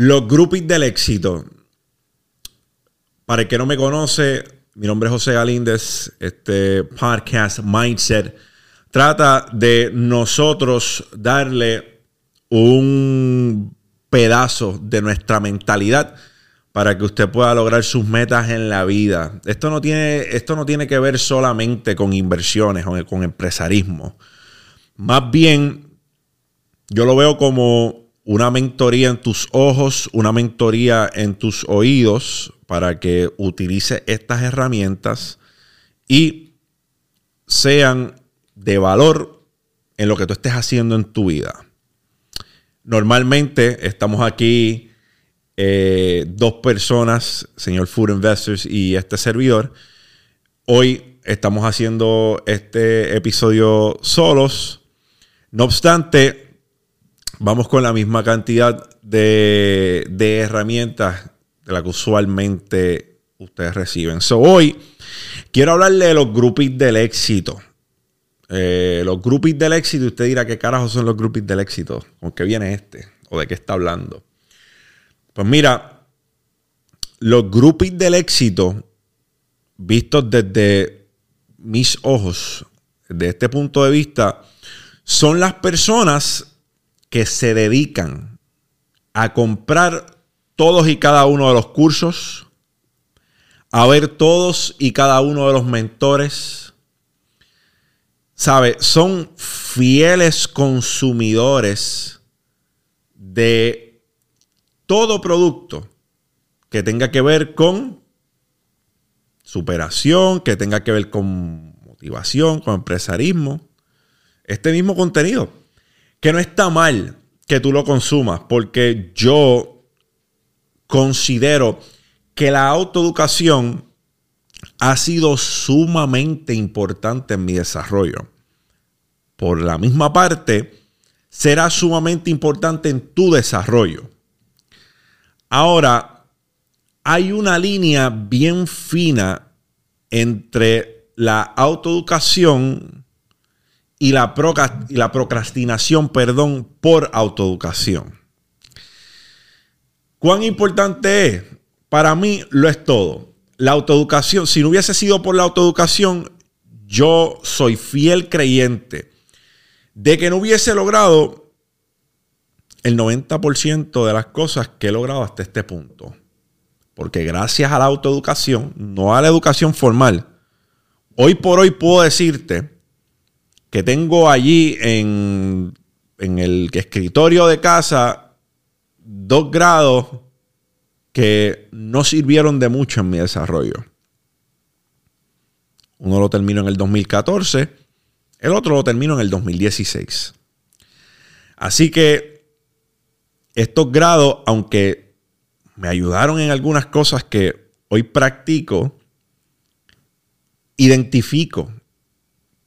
Los groupies del éxito. Para el que no me conoce, mi nombre es José Galíndez. Este podcast Mindset trata de nosotros darle un pedazo de nuestra mentalidad para que usted pueda lograr sus metas en la vida. Esto no tiene, esto no tiene que ver solamente con inversiones o con empresarismo. Más bien, yo lo veo como una mentoría en tus ojos, una mentoría en tus oídos para que utilice estas herramientas y sean de valor en lo que tú estés haciendo en tu vida. Normalmente estamos aquí eh, dos personas, señor Food Investors y este servidor. Hoy estamos haciendo este episodio solos. No obstante, vamos con la misma cantidad de, herramientas de la que usualmente ustedes reciben. So, hoy quiero hablarle de los groupies del éxito. Eh, los groupies del éxito, usted dirá, ¿qué carajo son los groupies del éxito? ¿Con qué viene este? ¿O de qué está hablando? Pues mira, los groupies del éxito, vistos desde mis ojos, de este punto de vista, son las personas que se dedican a comprar todos y cada uno de los cursos, a ver todos y cada uno de los mentores. ¿Sabe? Son fieles consumidores de todo producto que tenga que ver con superación, que tenga que ver con motivación, con empresarismo. Este mismo contenido que no está mal que tú lo consumas, porque yo considero que la autoeducación ha sido sumamente importante en mi desarrollo. Por la misma parte, será sumamente importante en tu desarrollo. Ahora, hay una línea bien fina entre la autoeducación y la, procrastinación, perdón, por autoeducación. ¿Cuán importante es? Para mí lo es todo. La autoeducación, si no hubiese sido por la autoeducación, yo soy fiel creyente de que no hubiese logrado el 90% de las cosas que he logrado hasta este punto. Porque gracias a la autoeducación, no a la educación formal, hoy por hoy puedo decirte que tengo allí en, el escritorio de casa dos grados que no sirvieron de mucho en mi desarrollo. Uno lo termino en el 2014, el otro lo termino en el 2016. Así que estos grados, aunque me ayudaron en algunas cosas que hoy practico, identifico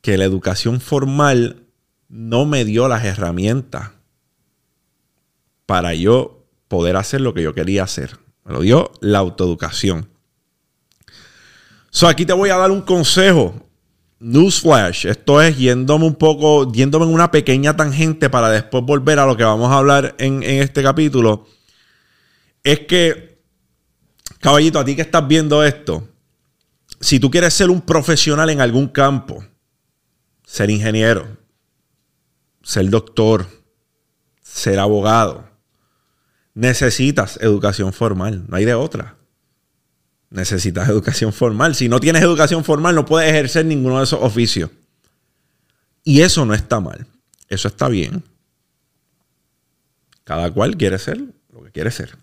que la educación formal no me dio las herramientas para yo poder hacer lo que yo quería hacer. Me lo dio la autoeducación. So, aquí te voy a dar un consejo. Newsflash. Esto es yéndome un poco, yéndome en una pequeña tangente para después volver a lo que vamos a hablar en, en este capítulo. Es que, caballito, a ti que estás viendo esto, si tú quieres ser un profesional en algún campo, ser ingeniero, ser doctor, ser abogado. Necesitas educación formal, no hay de otra. Necesitas educación formal. Si no tienes educación formal, no puedes ejercer ninguno de esos oficios. Y eso no está mal. Eso está bien. Cada cual quiere ser lo que quiere ser.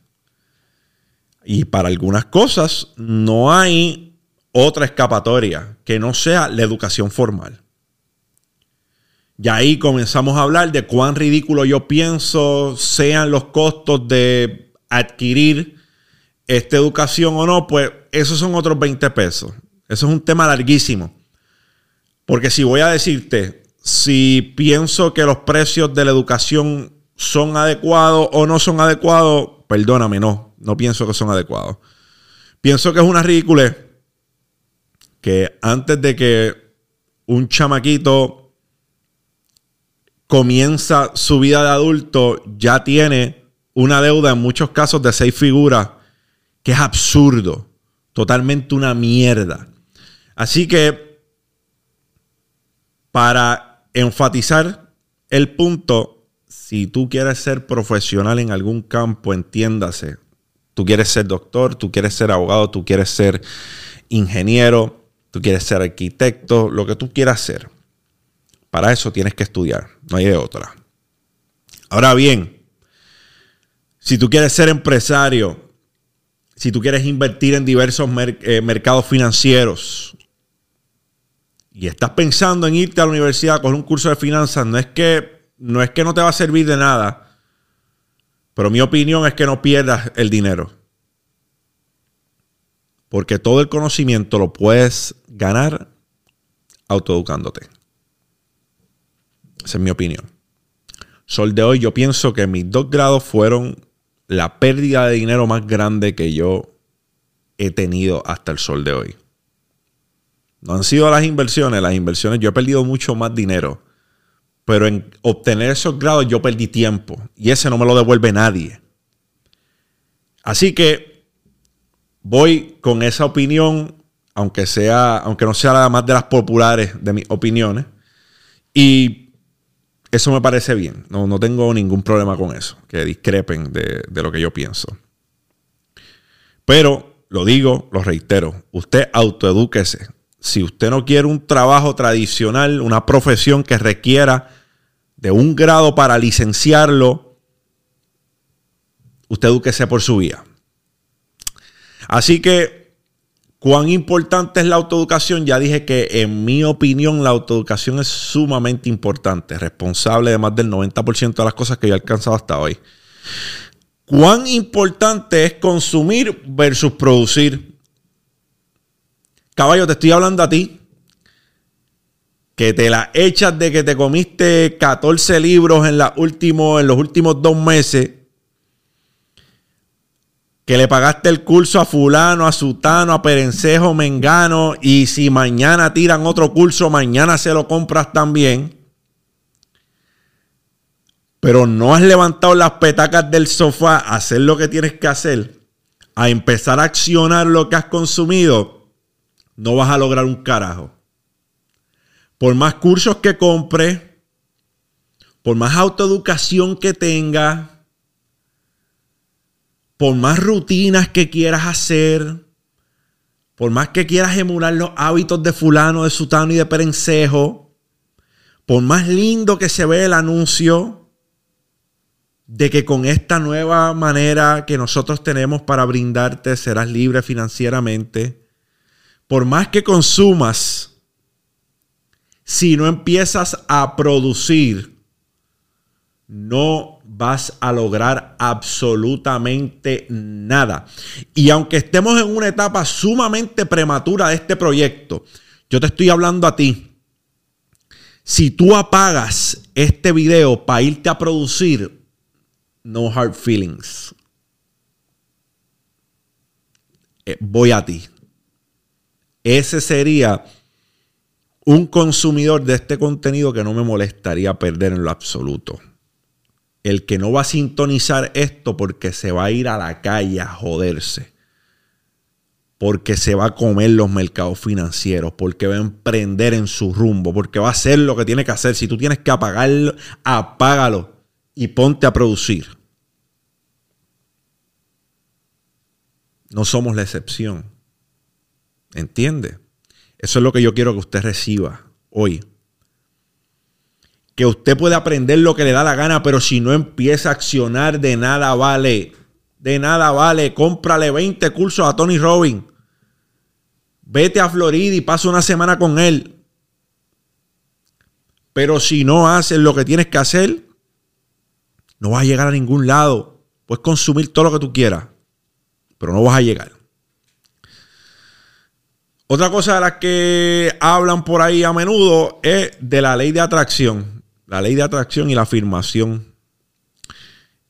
Y para algunas cosas no hay otra escapatoria que no sea la educación formal. Y ahí comenzamos a hablar de cuán ridículo yo pienso sean los costos de adquirir esta educación o no, pues esos son otros 20 pesos. Eso es un tema larguísimo. Porque si voy a decirte, si pienso que los precios de la educación son adecuados o no son adecuados, perdóname, no, no pienso que son adecuados. Pienso que es una ridícula que antes de que un chamaquito comienza su vida de adulto, ya tiene una deuda en muchos casos de seis figuras, que es absurdo, totalmente una mierda. Así que, para enfatizar el punto, si tú quieres ser profesional en algún campo, entiéndase, tú quieres ser doctor, tú quieres ser abogado, tú quieres ser ingeniero, tú quieres ser arquitecto, lo que tú quieras ser. Para eso tienes que estudiar, no hay de otra. Ahora bien, si tú quieres ser empresario, si tú quieres invertir en diversos eh, mercados financieros y estás pensando en irte a la universidad a coger un curso de finanzas, no es que no, es que no te va a servir de nada, pero mi opinión es que no pierdas el dinero. Porque todo el conocimiento lo puedes ganar autoeducándote. Esa es mi opinión. Sol de hoy, yo pienso que mis dos grados fueron la pérdida de dinero más grande que yo he tenido hasta el sol de hoy. No han sido las inversiones, las inversiones yo he perdido mucho más dinero, pero en obtener esos grados yo perdí tiempo y ese no me lo devuelve nadie. Así que voy con esa opinión, aunque sea, aunque no sea la más de las populares de mis opiniones, y eso me parece bien. No, no tengo ningún problema con eso. Que discrepen de, de lo que yo pienso. Pero lo digo, lo reitero. Usted autoedúquese. Si usted no quiere un trabajo tradicional, una profesión que requiera de un grado para licenciarlo, usted edúquese por su vía. Así que ¿Cuán importante es la autoeducación? Ya dije que en mi opinión la autoeducación es sumamente importante, responsable de más del 90% de las cosas que yo he alcanzado hasta hoy. ¿Cuán importante es consumir versus producir? Caballo, te estoy hablando a ti. Que te la echas de que te comiste 14 libros en, en los últimos dos meses que le pagaste el curso a fulano, a sutano, a perencejo, mengano, y si mañana tiran otro curso, mañana se lo compras también. Pero no has levantado las petacas del sofá a hacer lo que tienes que hacer, a empezar a accionar lo que has consumido, no vas a lograr un carajo. Por más cursos que compres, por más autoeducación que tengas, por más rutinas que quieras hacer, por más que quieras emular los hábitos de fulano, de sutano y de perencejo, por más lindo que se ve el anuncio de que con esta nueva manera que nosotros tenemos para brindarte serás libre financieramente, por más que consumas, si no empiezas a producir, no vas a lograr absolutamente nada. Y aunque estemos en una etapa sumamente prematura de este proyecto, yo te estoy hablando a ti. Si tú apagas este video para irte a producir, no hard feelings. Eh, voy a ti. Ese sería un consumidor de este contenido que no me molestaría perder en lo absoluto el que no va a sintonizar esto porque se va a ir a la calle a joderse, porque se va a comer los mercados financieros, porque va a emprender en su rumbo, porque va a hacer lo que tiene que hacer. Si tú tienes que apagarlo, apágalo y ponte a producir. No somos la excepción. ¿Entiende? Eso es lo que yo quiero que usted reciba hoy que usted puede aprender lo que le da la gana, pero si no empieza a accionar, de nada vale. De nada vale. Cómprale 20 cursos a Tony Robbins. Vete a Florida y pasa una semana con él. Pero si no haces lo que tienes que hacer, no vas a llegar a ningún lado. Puedes consumir todo lo que tú quieras, pero no vas a llegar. Otra cosa de las que hablan por ahí a menudo es de la ley de atracción la ley de atracción y la afirmación.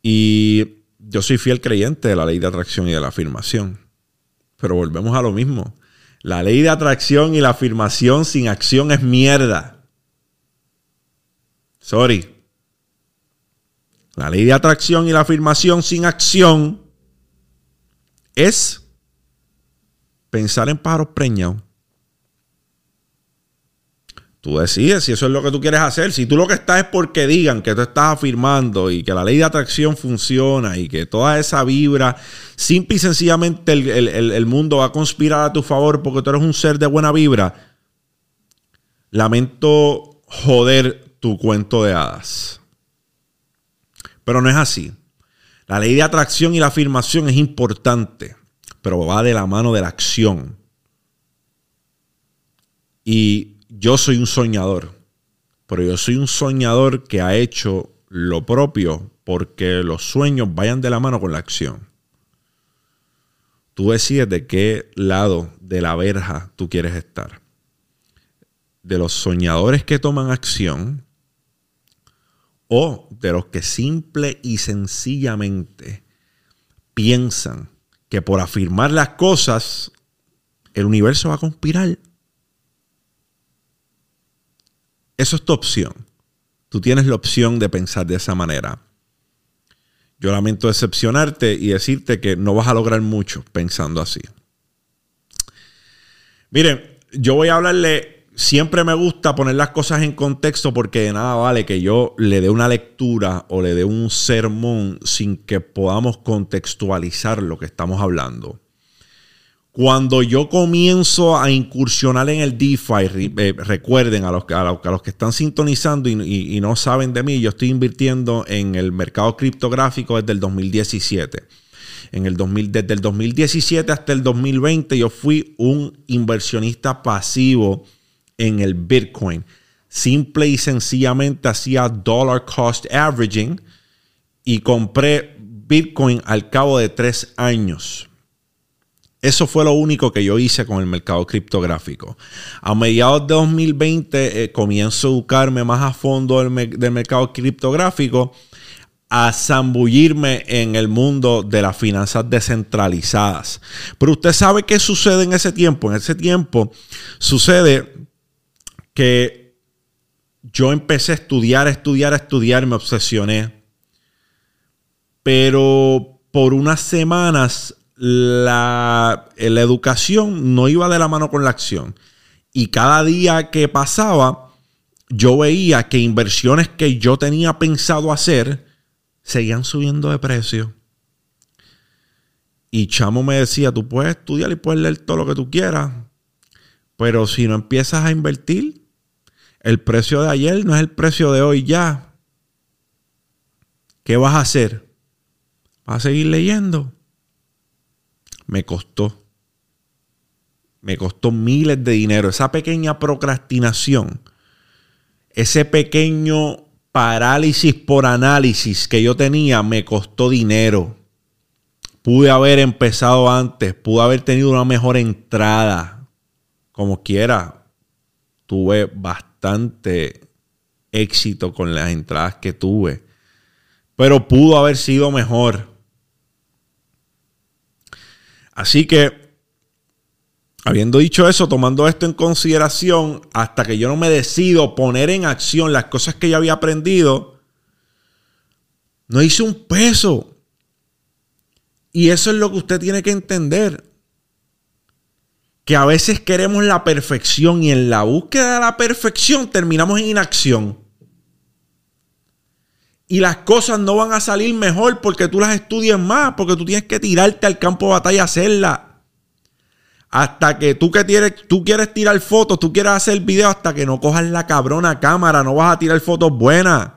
Y yo soy fiel creyente de la ley de atracción y de la afirmación. Pero volvemos a lo mismo. La ley de atracción y la afirmación sin acción es mierda. Sorry. La ley de atracción y la afirmación sin acción es pensar en pájaros preñados. Tú decides si eso es lo que tú quieres hacer. Si tú lo que estás es porque digan que tú estás afirmando y que la ley de atracción funciona y que toda esa vibra, simple y sencillamente el, el mundo va a conspirar a tu favor porque tú eres un ser de buena vibra, lamento joder tu cuento de hadas. Pero no es así. La ley de atracción y la afirmación es importante, pero va de la mano de la acción. Y yo soy un soñador, pero yo soy un soñador que ha hecho lo propio porque los sueños vayan de la mano con la acción. Tú decides de qué lado de la verja tú quieres estar. De los soñadores que toman acción o de los que simple y sencillamente piensan que por afirmar las cosas el universo va a conspirar. Eso es tu opción. Tú tienes la opción de pensar de esa manera. Yo lamento decepcionarte y decirte que no vas a lograr mucho pensando así. Miren, yo voy a hablarle, siempre me gusta poner las cosas en contexto porque de nada vale que yo le dé una lectura o le dé un sermón sin que podamos contextualizar lo que estamos hablando. Cuando yo comienzo a incursionar en el DeFi, eh, recuerden a los, a, los, que están sintonizando y, no saben de mí, yo estoy invirtiendo en el mercado criptográfico desde el 2017. En el 2000, desde el 2017 hasta el 2020 yo fui un inversionista pasivo en el Bitcoin. Simple y sencillamente hacía dollar cost averaging y compré Bitcoin al cabo de tres años. Eso fue lo único que yo hice con el mercado criptográfico. A mediados de 2020 eh, comienzo a educarme más a fondo del, mercado criptográfico, a zambullirme en el mundo de las finanzas descentralizadas. Pero usted sabe qué sucede en ese tiempo. En ese tiempo sucede que yo empecé a estudiar, a estudiar, a estudiar, me obsesioné. Pero por unas semanas la, la educación no iba de la mano con la acción. Y cada día que pasaba, yo veía que inversiones que yo tenía pensado hacer seguían subiendo de precio. Y Chamo me decía, tú puedes estudiar y puedes leer todo lo que tú quieras, pero si no empiezas a invertir, el precio de ayer no es el precio de hoy ya. ¿Qué vas a hacer? ¿Vas a seguir leyendo? Me costó. Me costó miles de dinero. Esa pequeña procrastinación, ese pequeño parálisis por análisis que yo tenía, me costó dinero. Pude haber empezado antes, pude haber tenido una mejor entrada. Como quiera, tuve bastante éxito con las entradas que tuve. Pero pudo haber sido mejor. Así que, habiendo dicho eso, tomando esto en consideración, hasta que yo no me decido poner en acción las cosas que ya había aprendido, no hice un peso. Y eso es lo que usted tiene que entender. Que a veces queremos la perfección y en la búsqueda de la perfección terminamos en inacción. Y las cosas no van a salir mejor porque tú las estudias más, porque tú tienes que tirarte al campo de batalla a hacerla. Hasta que tú que tienes, tú quieres tirar fotos, tú quieres hacer video, hasta que no cojas la cabrona cámara, no vas a tirar fotos buenas.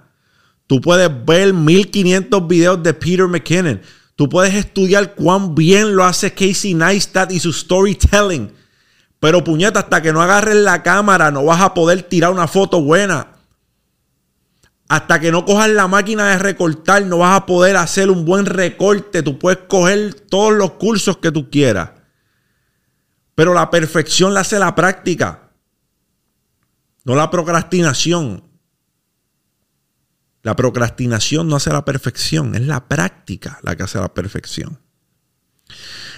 Tú puedes ver 1500 videos de Peter McKinnon. Tú puedes estudiar cuán bien lo hace Casey Neistat y su storytelling. Pero puñeta, hasta que no agarres la cámara, no vas a poder tirar una foto buena. Hasta que no cojas la máquina de recortar, no vas a poder hacer un buen recorte. Tú puedes coger todos los cursos que tú quieras. Pero la perfección la hace la práctica. No la procrastinación. La procrastinación no hace la perfección, es la práctica la que hace la perfección.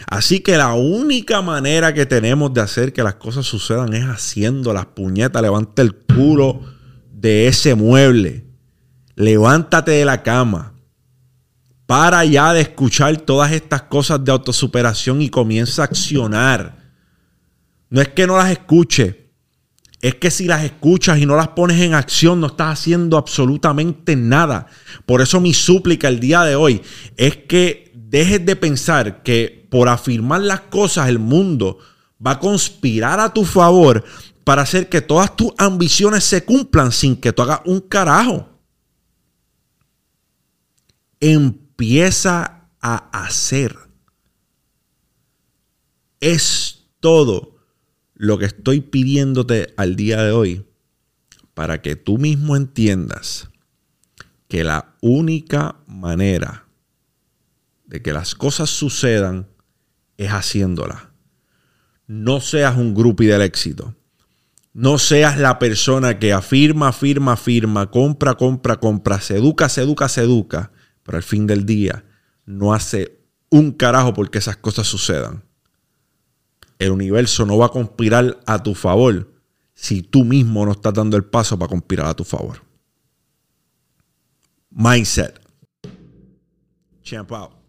Así que la única manera que tenemos de hacer que las cosas sucedan es haciendo las puñetas. Levanta el culo de ese mueble. Levántate de la cama. Para ya de escuchar todas estas cosas de autosuperación y comienza a accionar. No es que no las escuche, es que si las escuchas y no las pones en acción, no estás haciendo absolutamente nada. Por eso mi súplica el día de hoy es que dejes de pensar que por afirmar las cosas el mundo va a conspirar a tu favor para hacer que todas tus ambiciones se cumplan sin que tú hagas un carajo. Empieza a hacer. Es todo lo que estoy pidiéndote al día de hoy para que tú mismo entiendas que la única manera de que las cosas sucedan es haciéndolas. No seas un grupi del éxito. No seas la persona que afirma, afirma, afirma, compra, compra, compra, se educa, se educa, se educa, pero al fin del día no hace un carajo porque esas cosas sucedan. El universo no va a conspirar a tu favor si tú mismo no estás dando el paso para conspirar a tu favor. Mindset. Champ out.